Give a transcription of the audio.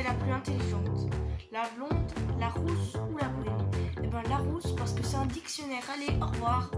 la plus intelligente La blonde, la rousse ou la brune Eh ben la rousse parce que c'est un dictionnaire. Allez, au revoir.